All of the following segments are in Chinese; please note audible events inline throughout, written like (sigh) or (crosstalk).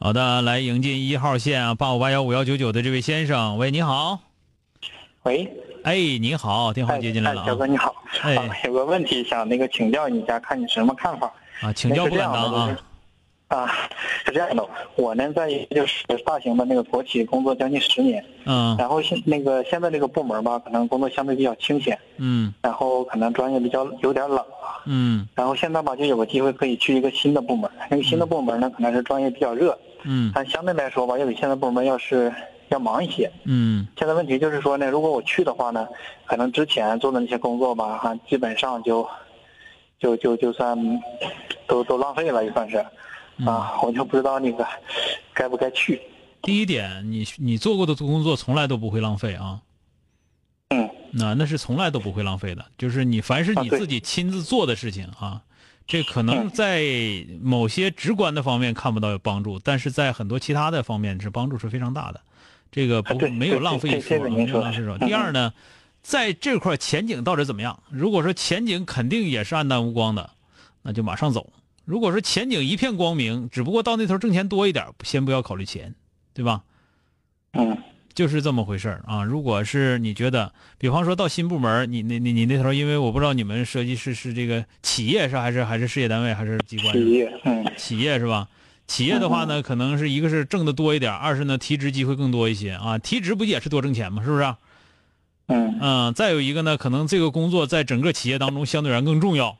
好的，来迎进一号线啊，八五八幺五幺九九的这位先生，喂，你好。喂，哎，你好，电话接进来了啊。小哥你好，哎啊，有个问题想那个请教你一下，看你什么看法？啊，请教不敢当啊。啊，是这样的，我呢在就是大型的那个国企工作将近十年，嗯然后现那个现在这个部门吧，可能工作相对比较清闲，嗯然后可能专业比较有点冷，嗯然后现在吧就有个机会可以去一个新的部门，那个新的部门呢可能是专业比较热，嗯但相对来说吧，要比现在部门要是要忙一些。嗯现在问题就是说呢，如果我去的话呢，可能之前做的那些工作吧，哈，基本上就，就就就算，都都浪费了，也算是，啊，我就不知道那个该不该去。第一点，你你做过的工作从来都不会浪费啊。嗯那那是从来都不会浪费的，就是你凡是你自己亲自做的事情啊，这可能嗯在某些直观的方面看不到有帮助，但是在很多其他的方面是帮助是非常大的。这个不啊没有浪费一说费一说。嗯第二呢，在这块前景到底怎么样？如果说前景肯定也是暗淡无光的，那就马上走；如果说前景一片光明，只不过到那头挣钱多一点，先不要考虑钱，对吧？嗯就是这么回事儿啊。如果是你觉得，比方说到新部门，你那你你那头，因为我不知道你们设计师是这个企业是还是还是事业单位还是机关？企业，嗯企业是吧？企业的话呢，可能是一个是挣的多一点，二是呢提职机会更多一些啊。提职不也是多挣钱吗？是不是？嗯嗯，再有一个呢，可能这个工作在整个企业当中相对而言更重要，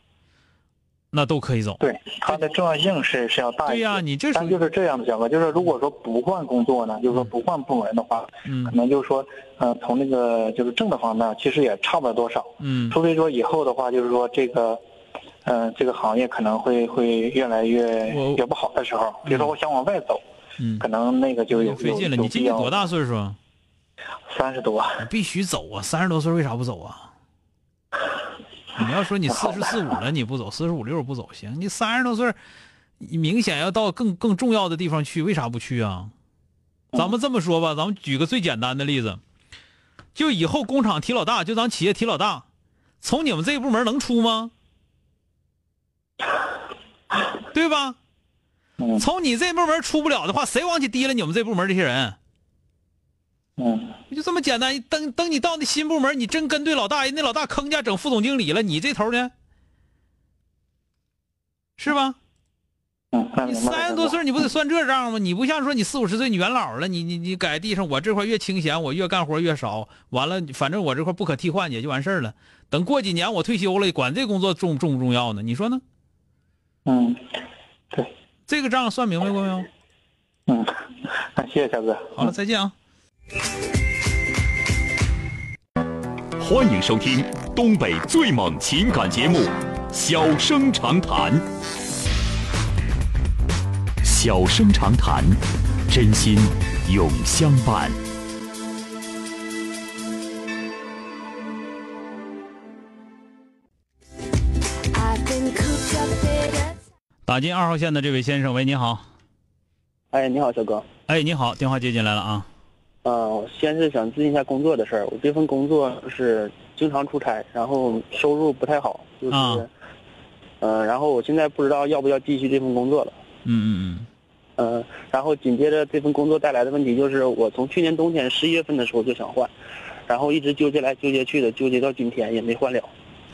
那都可以走。对，它的重要性是是要大一些。对呀、你这属于但就是这样的，小哥，就是如果说不换工作呢，就是说不换部门的话，可嗯能就是说，呃，从那个就是挣的方面，其实也差不了多少。嗯除非说以后的话，就是说这个，呃，这个行业可能会会越来越我越不好的时候，比如说我想往外走，嗯，可能那个就有费劲了。你今年多？大岁数啊？三十多。必须走啊！三十多岁为啥不走啊？你要说你 (laughs) 四十四五了你不走，四十五六不走行，你三十多岁，你明显要到更更重要的地方去，为啥不去啊？咱们这么说吧，咱们举个最简单的例子，就以后工厂提老大，就咱企业提老大，从你们这个部门能出吗？对吧？嗯从你这部门出不了的话，谁往起提了你们这部门这些人？嗯就这么简单。等等，你到那新部门，你真跟对老大，人那老大坑家整副总经理了，你这头呢？是吧？嗯，你三十多岁，你不得算这账吗？你不像说你四五十岁，你元老了，你你你改地上，我这块越清闲，我越干活越少。完了，反正我这块不可替换，也就完事儿了。等过几年我退休了，管这工作重重不重要呢？你说呢？嗯，对，这个账算明白过没有？嗯，那 (laughs) 谢谢小哥。好了，再见啊！欢迎收听东北最猛情感节目《小生长谈》。小生长谈，真心永相伴。打进二号线的这位先生，喂，你好。哎，你好，小哥。哎，你好，电话接进来了啊。呃，我先是想咨询一下工作的事儿。我这份工作是经常出差，然后收入不太好，就是，啊呃，然后我现在不知道要不要继续这份工作了。嗯嗯嗯、然后紧接着这份工作带来的问题就是，我从去年冬天十一月份的时候就想换，然后一直纠结来纠结去的，纠结到今天也没换了，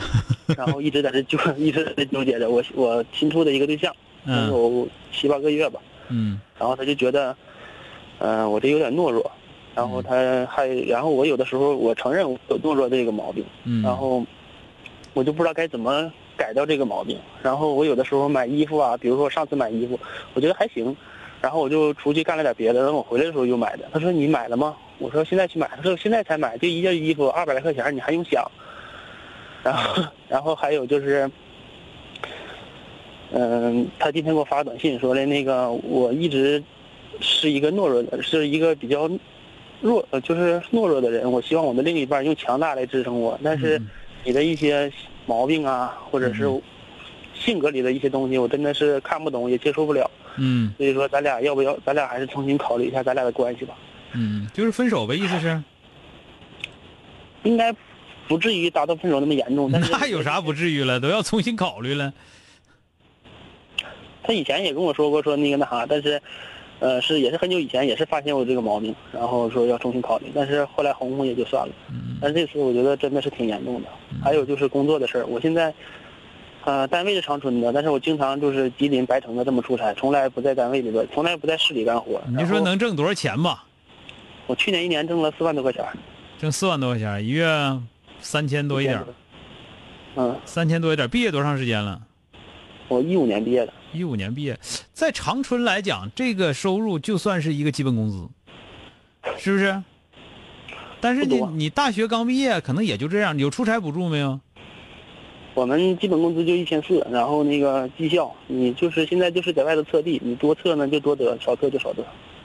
(laughs) 然后一直在这纠，(laughs) 一直在这纠结着。我我新处的一个对象，嗯有七八个月吧，嗯然后他就觉得，嗯、我这有点懦弱，然后他还，然后我有的时候我承认我有懦弱这个毛病，嗯，然后我就不知道该怎么改掉这个毛病。然后我有的时候买衣服啊，比如说上次买衣服，我觉得还行，然后我就出去干了点别的，等我回来的时候又买的。他说你买了吗？我说现在去买。他说现在才买，就一件衣服二百来块钱，你还用想？然后，然后还有就是，嗯，他今天给我发短信说的那个，我一直是一个懦弱的，是一个比较弱，呃，就是懦弱的人。我希望我的另一半用强大来支撑我，但是嗯你的一些毛病啊，或者是嗯性格里的一些东西，我真的是看不懂，也接受不了。嗯所以说，咱俩要不要？咱俩还是重新考虑一下咱俩的关系吧。嗯，就是分手呗，意思是？应该不至于达到分手那么严重，但是 (laughs) 那有啥不至于了？都要重新考虑了。他以前也跟我说过，说那个那啥，但是，呃，是也是很久以前，也是发现我这个毛病，然后说要重新考虑，但是后来哄哄也就算了。嗯但是这次我觉得真的是挺严重的。还有就是工作的事儿，我现在，呃，单位是长春的，但是我经常就是吉林白城的这么出差，从来不在单位里边，从来不在市里干活。你就说能挣多少钱吧？我去年一年挣了四万多块钱，挣四万多块钱，一月三千多一点儿，嗯，三千多一点。毕业多长时间了？我一五年毕业的，一五年毕业，在长春来讲，这个收入就算是一个基本工资，是不是？但是你你大学刚毕业，可能也就这样。有出差补助没有？我们基本工资就一千四，然后那个绩效，你就是现在就是在外头测地，你多测呢就多得，少测就少得。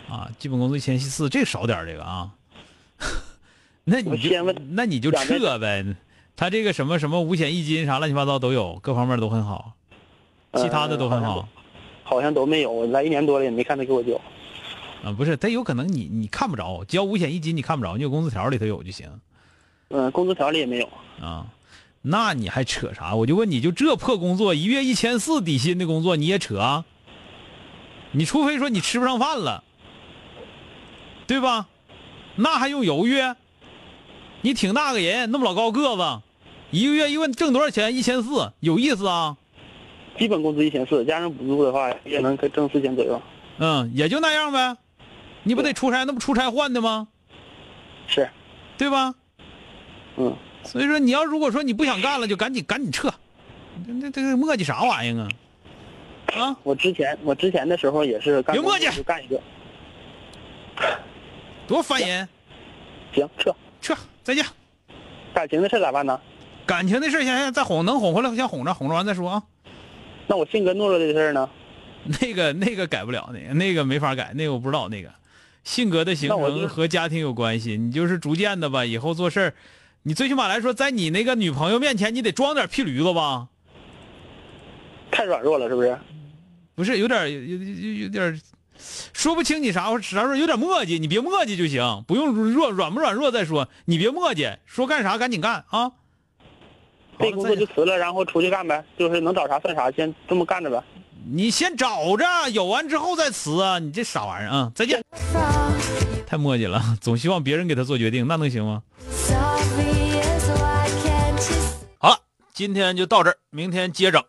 啊，基本工资一千四，这少点这个啊。(laughs) 那你就那你就撤呗。他这个什么什么五险一金啥乱七八糟都有，各方面都很好，其他的都很好。好像都没有，我来一年多了也没看他给我交。啊，不是，他有可能你你看不着，交五险一金你看不着，你有工资条里头有就行嗯，工资条里也没有。啊。那你还扯啥？我就问你，就这破工作，一月一千四底薪的工作你也扯啊？你除非说你吃不上饭了，对吧？那还用犹豫？你挺大个人，那么老高个子，一个月一问挣多少钱？一千四，有意思啊？基本工资一千四，加上补助的话，也能挣四千左右。嗯，也就那样呗。你不得出差？那不出差换的吗？是，对吧？嗯，所以说，你要如果说你不想干了，就赶紧赶紧撤，那这这个磨叽啥玩意儿啊？啊，我之前我之前的时候也是干别磨叽就干一个，多烦人！行撤。撤，再见。感情的事咋办呢？感情的事儿先先再哄，能哄回来先哄着，哄着完再说啊。那我性格懦弱的事儿呢？那个那个改不了，那个那个没法改，那个我不知道。那个性格的形成和家庭有关系，你就是逐渐的吧，以后做事儿，你最起码来说，在你那个女朋友面前，你得装点屁驴子吧？太软弱了，是不是？不是有点有有有有点说不清你啥啥时候有点磨叽，你别磨叽就行，不用弱软不软弱再说，你别磨叽，说干啥赶紧干啊。好这工作就辞了，然后出去干呗，就是能找啥算啥，先这么干着呗。你先找着，有完之后再辞啊！你这傻玩意儿啊！再见。太磨叽了，总希望别人给他做决定，那能行吗？好了，今天就到这儿，明天接整。